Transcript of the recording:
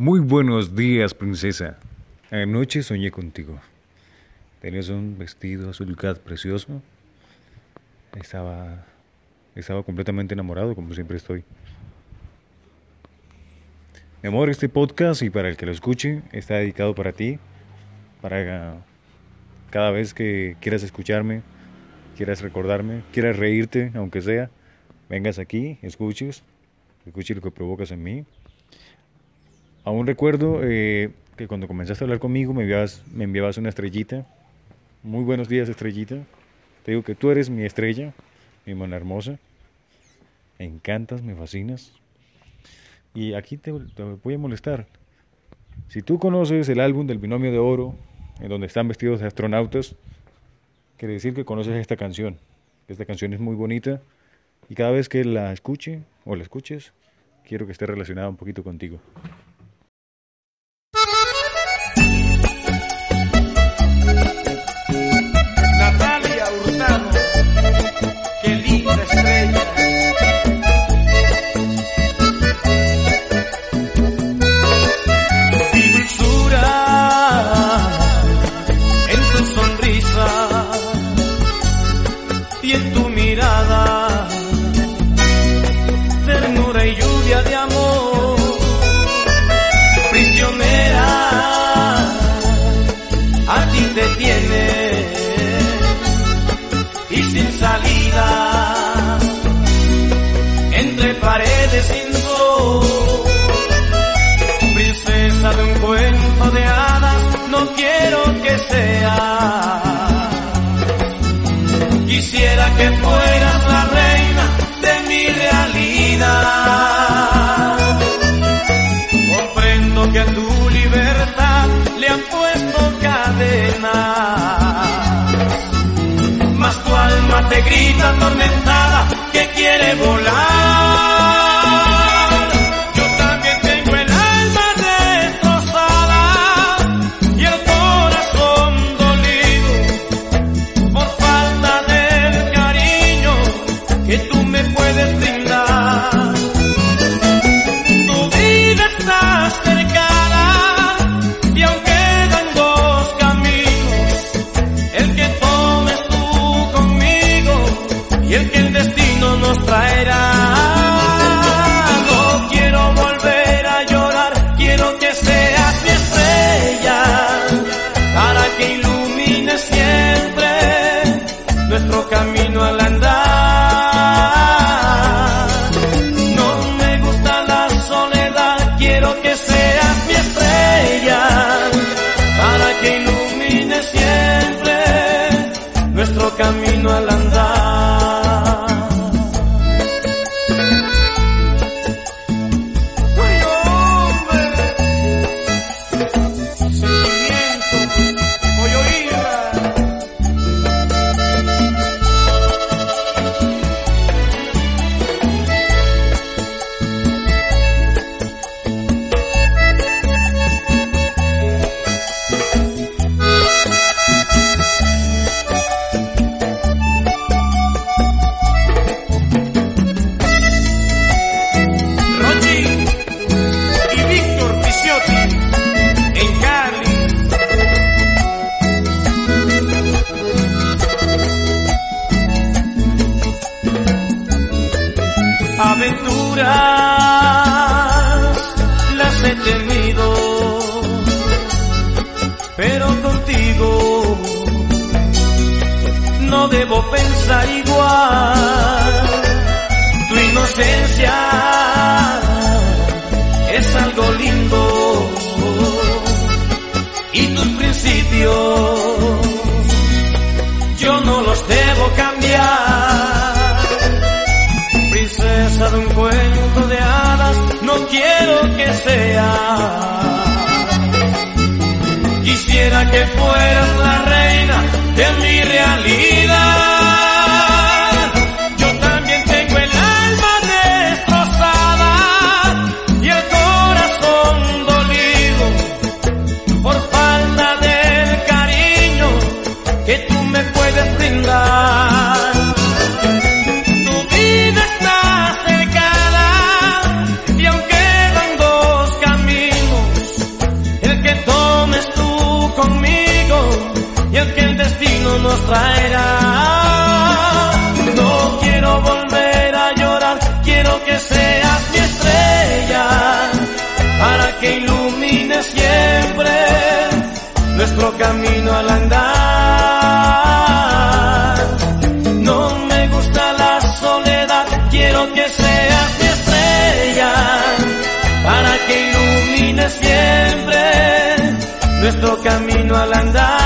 Muy buenos días, princesa. Anoche soñé contigo. Tenías un vestido azul precioso. Estaba estaba completamente enamorado, como siempre estoy. Mi amor, este podcast y para el que lo escuche está dedicado para ti, para cada vez que quieras escucharme, quieras recordarme, quieras reírte, aunque sea, vengas aquí, escuches, escuches lo que provocas en mí. Aún recuerdo eh, que cuando comenzaste a hablar conmigo me enviabas, me enviabas una estrellita. Muy buenos días, estrellita. Te digo que tú eres mi estrella, mi mona hermosa. Me encantas, me fascinas. Y aquí te, voy a molestar. Si tú conoces el álbum del binomio de oro, en donde están vestidos de astronautas, quiere decir que conoces esta canción. Esta canción es muy bonita y cada vez que la escuche o la escuches, quiero que esté relacionada un poquito contigo. Quisiera que fueras la reina de mi realidad. Comprendo que a tu libertad le han puesto cadenas. Mas tu alma te grita atormentada que quiere volar. Que las he tenido, pero contigo no debo pensar igual. Tu inocencia fueras la reina de mi realidad. Nos traerá. No quiero volver a llorar, quiero que seas mi estrella, para que ilumine siempre nuestro camino al andar. No me gusta la soledad, quiero que seas mi estrella, para que ilumine siempre nuestro camino al andar.